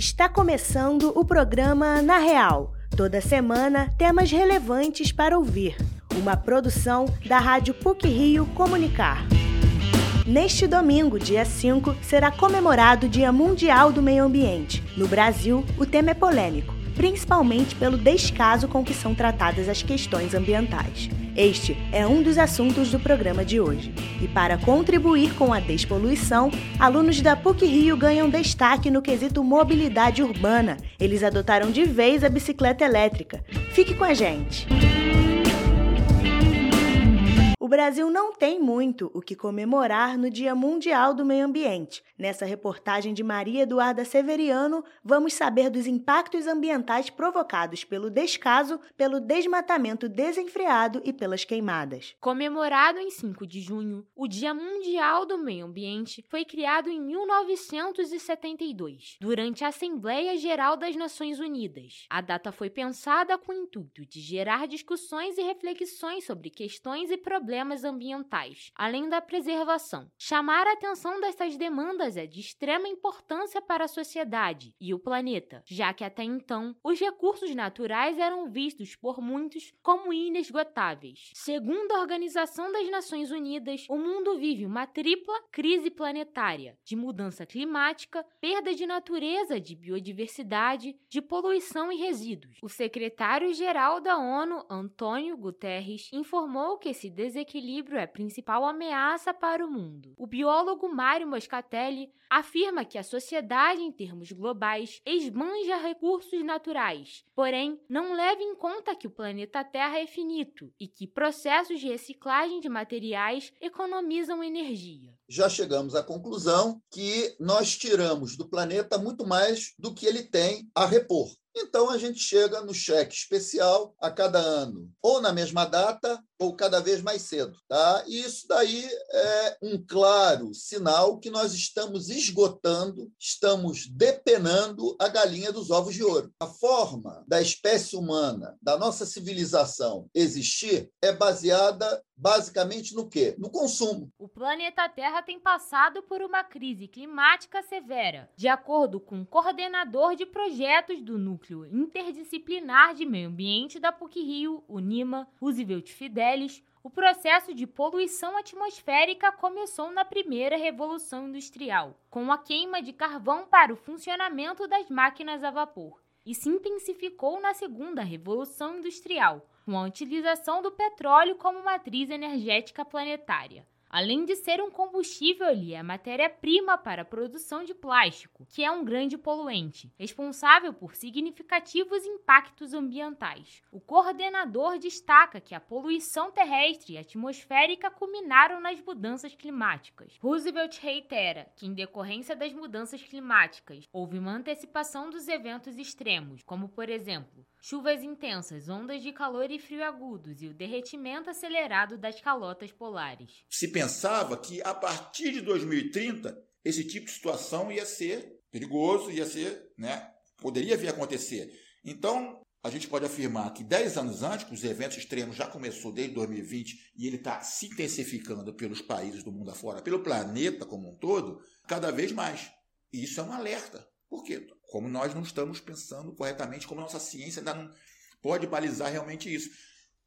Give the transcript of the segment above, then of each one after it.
Está começando o programa Na Real. Toda semana, temas relevantes para ouvir. Uma produção da Rádio PUC Rio Comunicar. Neste domingo, dia 5, será comemorado o Dia Mundial do Meio Ambiente. No Brasil, o tema é polêmico, principalmente pelo descaso com que são tratadas as questões ambientais. Este é um dos assuntos do programa de hoje. E para contribuir com a despoluição, alunos da PUC Rio ganham destaque no quesito mobilidade urbana. Eles adotaram de vez a bicicleta elétrica. Fique com a gente! Brasil não tem muito o que comemorar no Dia Mundial do Meio Ambiente. Nessa reportagem de Maria Eduarda Severiano, vamos saber dos impactos ambientais provocados pelo descaso, pelo desmatamento desenfreado e pelas queimadas. Comemorado em 5 de junho, o Dia Mundial do Meio Ambiente foi criado em 1972, durante a Assembleia Geral das Nações Unidas. A data foi pensada com o intuito de gerar discussões e reflexões sobre questões e problemas problemas ambientais, além da preservação. Chamar a atenção dessas demandas é de extrema importância para a sociedade e o planeta, já que até então os recursos naturais eram vistos por muitos como inesgotáveis. Segundo a Organização das Nações Unidas, o mundo vive uma tripla crise planetária de mudança climática, perda de natureza, de biodiversidade, de poluição e resíduos. O secretário-geral da ONU, Antônio Guterres, informou que esse desequilíbrio desequilíbrio é a principal ameaça para o mundo. O biólogo Mário Moscatelli afirma que a sociedade, em termos globais, esbanja recursos naturais, porém não leva em conta que o planeta Terra é finito e que processos de reciclagem de materiais economizam energia. Já chegamos à conclusão que nós tiramos do planeta muito mais do que ele tem a repor. Então a gente chega no cheque especial a cada ano, ou na mesma data, ou cada vez mais cedo. Tá? E isso daí é um claro sinal que nós estamos esgotando, estamos depenando a galinha dos ovos de ouro. A forma da espécie humana, da nossa civilização existir é baseada basicamente no quê? No consumo. O planeta Terra tem passado por uma crise climática severa. De acordo com o coordenador de projetos do Núcleo Interdisciplinar de Meio Ambiente da PUC-Rio, o NIMA, Roosevelt O processo de poluição atmosférica começou na primeira Revolução Industrial, com a queima de carvão para o funcionamento das máquinas a vapor, e se intensificou na segunda Revolução Industrial, com a utilização do petróleo como matriz energética planetária. Além de ser um combustível, ele é matéria-prima para a produção de plástico, que é um grande poluente, responsável por significativos impactos ambientais. O coordenador destaca que a poluição terrestre e atmosférica culminaram nas mudanças climáticas. Roosevelt reitera que, em decorrência das mudanças climáticas, houve uma antecipação dos eventos extremos, como, por exemplo, chuvas intensas, ondas de calor e frio agudos e o derretimento acelerado das calotas polares. Se pensava que a partir de 2030 esse tipo de situação ia ser perigoso, ia ser, né, poderia vir a acontecer. Então, a gente pode afirmar que 10 anos antes, que os eventos extremos já começou desde 2020 e ele está se intensificando pelos países do mundo afora, pelo planeta como um todo, cada vez mais. E isso é um alerta. Por quê? Como nós não estamos pensando corretamente, como nossa ciência ainda não pode balizar realmente isso.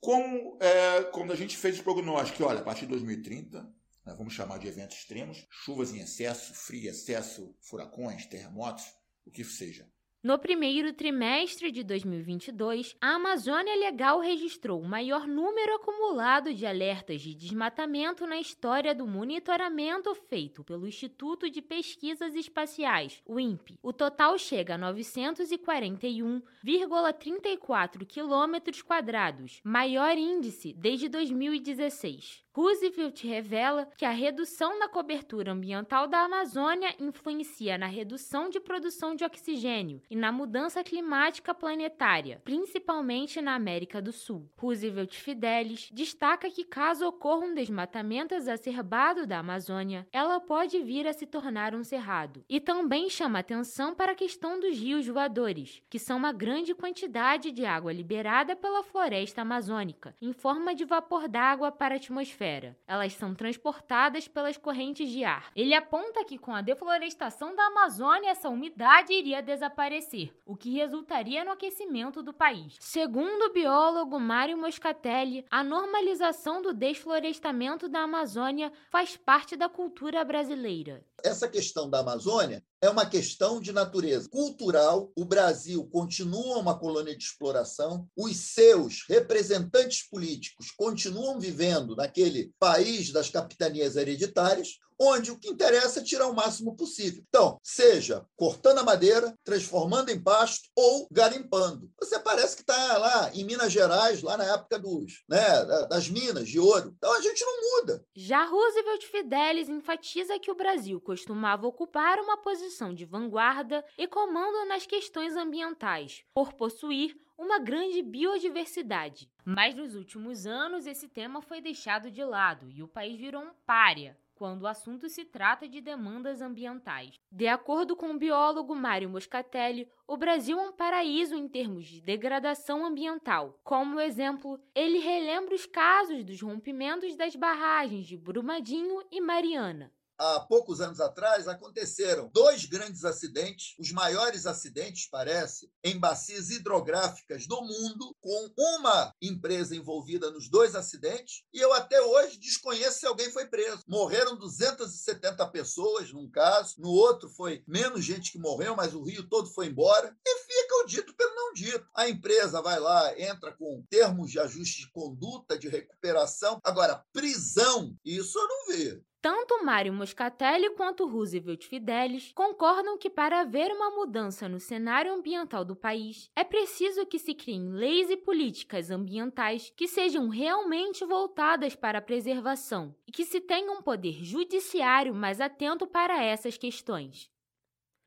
Como é, quando a gente fez o prognóstico, olha, a partir de 2030, nós vamos chamar de eventos extremos, chuvas em excesso, frio em excesso, furacões, terremotos, o que seja. No primeiro trimestre de 2022, a Amazônia Legal registrou o maior número acumulado de alertas de desmatamento na história do monitoramento feito pelo Instituto de Pesquisas Espaciais, o INPE. O total chega a 941,34 quilômetros quadrados, maior índice desde 2016. Roosevelt revela que a redução na cobertura ambiental da Amazônia influencia na redução de produção de oxigênio e na mudança climática planetária, principalmente na América do Sul. Roosevelt Fidelis destaca que caso ocorra um desmatamento exacerbado da Amazônia, ela pode vir a se tornar um cerrado. E também chama atenção para a questão dos rios voadores, que são uma grande quantidade de água liberada pela floresta amazônica, em forma de vapor d'água para a atmosfera. Elas são transportadas pelas correntes de ar. Ele aponta que com a deflorestação da Amazônia, essa umidade iria desaparecer, o que resultaria no aquecimento do país. Segundo o biólogo Mário Moscatelli, a normalização do desflorestamento da Amazônia faz parte da cultura brasileira. Essa questão da Amazônia é uma questão de natureza cultural. O Brasil continua uma colônia de exploração, os seus representantes políticos continuam vivendo naquele país das capitanias hereditárias onde o que interessa é tirar o máximo possível. Então, seja cortando a madeira, transformando em pasto ou garimpando. Você parece que está lá em Minas Gerais, lá na época dos, né, das minas de ouro. Então a gente não muda. Já Roosevelt Fidelis enfatiza que o Brasil costumava ocupar uma posição de vanguarda e comando nas questões ambientais, por possuir uma grande biodiversidade. Mas nos últimos anos esse tema foi deixado de lado e o país virou um pária quando o assunto se trata de demandas ambientais. De acordo com o biólogo Mário Moscatelli, o Brasil é um paraíso em termos de degradação ambiental. Como exemplo, ele relembra os casos dos rompimentos das barragens de Brumadinho e Mariana há poucos anos atrás, aconteceram dois grandes acidentes, os maiores acidentes, parece, em bacias hidrográficas do mundo, com uma empresa envolvida nos dois acidentes, e eu até hoje desconheço se alguém foi preso. Morreram 270 pessoas num caso, no outro foi menos gente que morreu, mas o rio todo foi embora, e fica o dito pelo não dito. A empresa vai lá, entra com termos de ajuste de conduta, de recuperação. Agora, prisão, isso eu não vejo. Tanto Mário Moscatelli quanto Roosevelt Fidelis concordam que para haver uma mudança no cenário ambiental do país, é preciso que se criem leis e políticas ambientais que sejam realmente voltadas para a preservação e que se tenha um poder judiciário mais atento para essas questões.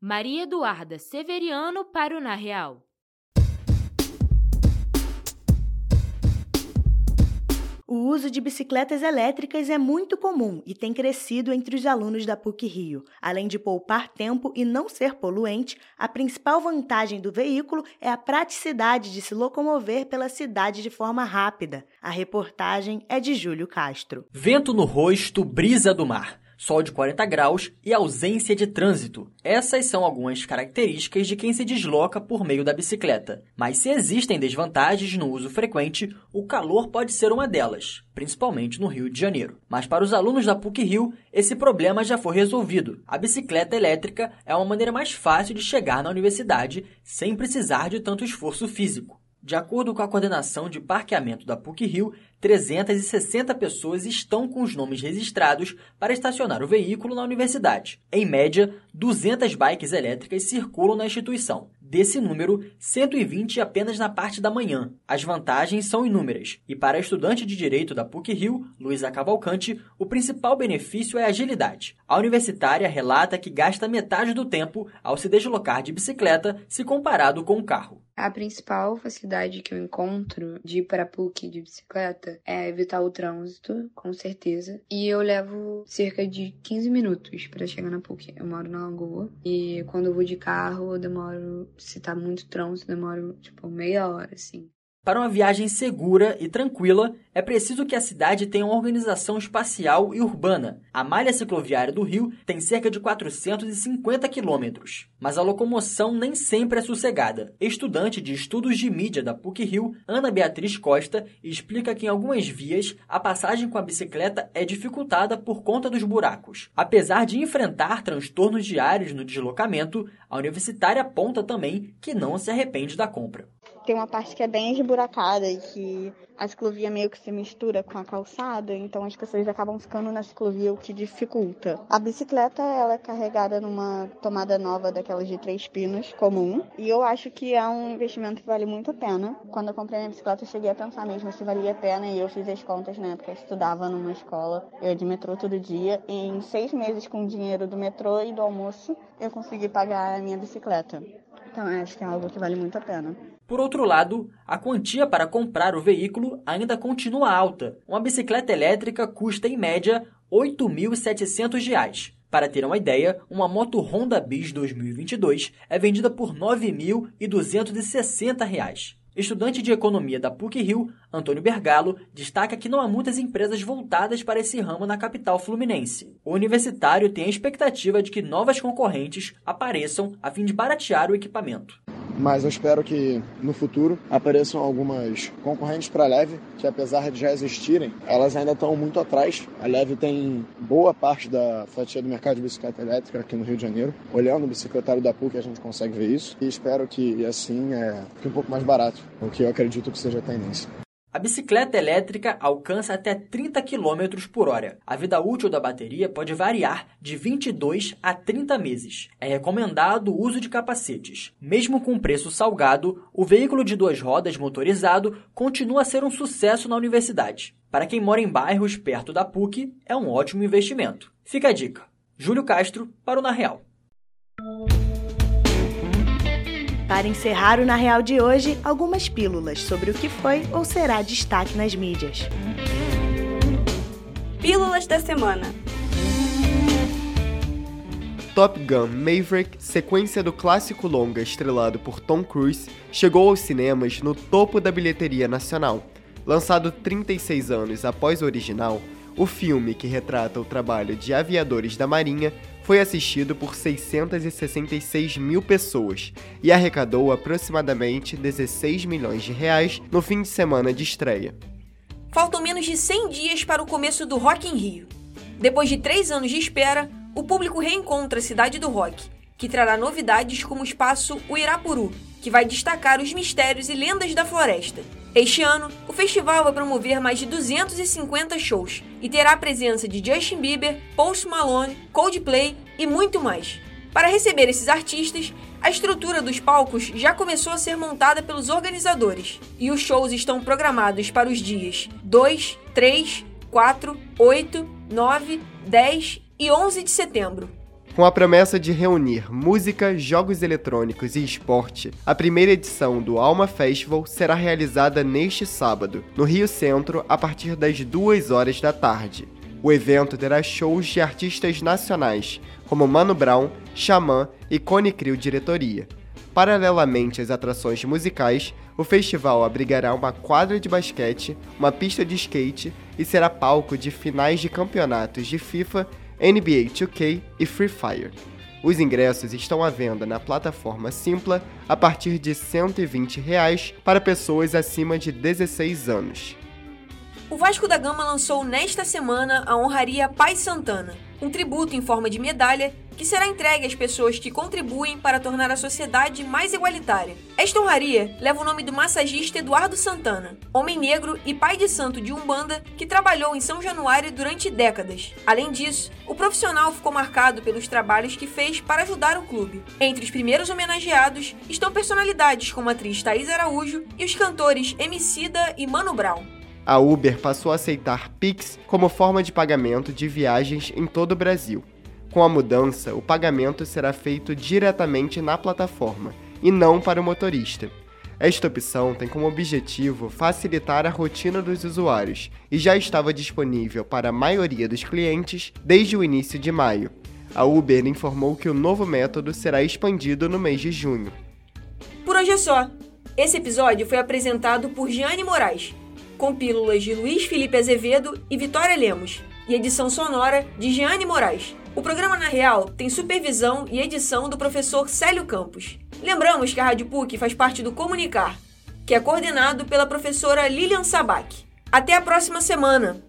Maria Eduarda Severiano para o Na Real. O uso de bicicletas elétricas é muito comum e tem crescido entre os alunos da PUC Rio. Além de poupar tempo e não ser poluente, a principal vantagem do veículo é a praticidade de se locomover pela cidade de forma rápida. A reportagem é de Júlio Castro. Vento no rosto, brisa do mar sol de 40 graus e ausência de trânsito. Essas são algumas características de quem se desloca por meio da bicicleta. Mas se existem desvantagens no uso frequente, o calor pode ser uma delas, principalmente no Rio de Janeiro. Mas para os alunos da PUC Rio, esse problema já foi resolvido. A bicicleta elétrica é uma maneira mais fácil de chegar na universidade sem precisar de tanto esforço físico. De acordo com a coordenação de parqueamento da PUC Rio, 360 pessoas estão com os nomes registrados para estacionar o veículo na universidade. Em média, 200 bikes elétricas circulam na instituição. Desse número, 120 apenas na parte da manhã. As vantagens são inúmeras, e para estudante de direito da PUC Rio, Luísa Cavalcante, o principal benefício é a agilidade. A universitária relata que gasta metade do tempo ao se deslocar de bicicleta se comparado com o carro. A principal facilidade que eu encontro de ir para a PUC de bicicleta é evitar o trânsito, com certeza. E eu levo cerca de 15 minutos para chegar na PUC. Eu moro na Lagoa e quando eu vou de carro, eu demoro, se tá muito trânsito, demoro tipo meia hora, assim. Para uma viagem segura e tranquila, é preciso que a cidade tenha uma organização espacial e urbana. A malha cicloviária do Rio tem cerca de 450 quilômetros, mas a locomoção nem sempre é sossegada. Estudante de estudos de mídia da PUC-Rio, Ana Beatriz Costa, explica que em algumas vias a passagem com a bicicleta é dificultada por conta dos buracos. Apesar de enfrentar transtornos diários no deslocamento, a universitária aponta também que não se arrepende da compra tem uma parte que é bem esburacada e que a ciclovia meio que se mistura com a calçada, então as pessoas acabam ficando na ciclovia, o que dificulta. A bicicleta, ela é carregada numa tomada nova daquelas de três pinos, comum, e eu acho que é um investimento que vale muito a pena. Quando eu comprei minha bicicleta, eu cheguei a pensar mesmo se valia a pena, e eu fiz as contas na época, eu estudava numa escola, eu ia de metrô todo dia, e em seis meses com o dinheiro do metrô e do almoço, eu consegui pagar a minha bicicleta. Então, acho que é algo que vale muito a pena. Por outro lado, a quantia para comprar o veículo ainda continua alta. Uma bicicleta elétrica custa, em média, R$ 8.700. Para ter uma ideia, uma moto Honda Bis 2022 é vendida por R$ 9.260. Estudante de economia da PUC-Rio, Antônio Bergalo, destaca que não há muitas empresas voltadas para esse ramo na capital fluminense. O universitário tem a expectativa de que novas concorrentes apareçam a fim de baratear o equipamento mas eu espero que no futuro apareçam algumas concorrentes para a Leve, que apesar de já existirem, elas ainda estão muito atrás. A Leve tem boa parte da fatia do mercado de bicicleta elétrica aqui no Rio de Janeiro. Olhando o bicicletário da PUC, a gente consegue ver isso. E espero que assim é, fique um pouco mais barato, o que eu acredito que seja a tendência. A bicicleta elétrica alcança até 30 km por hora. A vida útil da bateria pode variar de 22 a 30 meses. É recomendado o uso de capacetes. Mesmo com preço salgado, o veículo de duas rodas motorizado continua a ser um sucesso na universidade. Para quem mora em bairros perto da PUC, é um ótimo investimento. Fica a dica. Júlio Castro para o Na Real. Para encerrar o Na Real de hoje, algumas pílulas sobre o que foi ou será destaque nas mídias. Pílulas da semana. Top Gun Maverick, sequência do clássico longa estrelado por Tom Cruise, chegou aos cinemas no topo da bilheteria nacional. Lançado 36 anos após o original, o filme, que retrata o trabalho de aviadores da Marinha, foi assistido por 666 mil pessoas e arrecadou aproximadamente 16 milhões de reais no fim de semana de estreia. Faltam menos de 100 dias para o começo do Rock em Rio. Depois de três anos de espera, o público reencontra a cidade do rock, que trará novidades como o espaço Uirapuru, que vai destacar os mistérios e lendas da floresta. Este ano, o festival vai promover mais de 250 shows e terá a presença de Justin Bieber, Post Malone, Coldplay e muito mais. Para receber esses artistas, a estrutura dos palcos já começou a ser montada pelos organizadores e os shows estão programados para os dias 2, 3, 4, 8, 9, 10 e 11 de setembro. Com a promessa de reunir música, jogos eletrônicos e esporte, a primeira edição do Alma Festival será realizada neste sábado, no Rio Centro, a partir das 2 horas da tarde. O evento terá shows de artistas nacionais, como Mano Brown, Xamã e Cone Crew Diretoria. Paralelamente às atrações musicais, o festival abrigará uma quadra de basquete, uma pista de skate e será palco de finais de campeonatos de FIFA NBA 2K e Free Fire. Os ingressos estão à venda na plataforma Simpla a partir de 120 reais para pessoas acima de 16 anos. O Vasco da Gama lançou nesta semana a honraria Pai Santana, um tributo em forma de medalha que será entregue às pessoas que contribuem para tornar a sociedade mais igualitária. Esta honraria leva o nome do massagista Eduardo Santana, homem negro e pai de santo de Umbanda que trabalhou em São Januário durante décadas. Além disso, o profissional ficou marcado pelos trabalhos que fez para ajudar o clube. Entre os primeiros homenageados estão personalidades como a atriz Thaís Araújo e os cantores Emicida e Mano Brown. A Uber passou a aceitar Pix como forma de pagamento de viagens em todo o Brasil. Com a mudança, o pagamento será feito diretamente na plataforma e não para o motorista. Esta opção tem como objetivo facilitar a rotina dos usuários e já estava disponível para a maioria dos clientes desde o início de maio. A Uber informou que o novo método será expandido no mês de junho. Por hoje é só. Esse episódio foi apresentado por Giane Moraes, com pílulas de Luiz Felipe Azevedo e Vitória Lemos, e edição sonora de Giane Moraes. O programa Na Real tem supervisão e edição do professor Célio Campos. Lembramos que a Rádio PUC faz parte do Comunicar, que é coordenado pela professora Lilian Sabac. Até a próxima semana!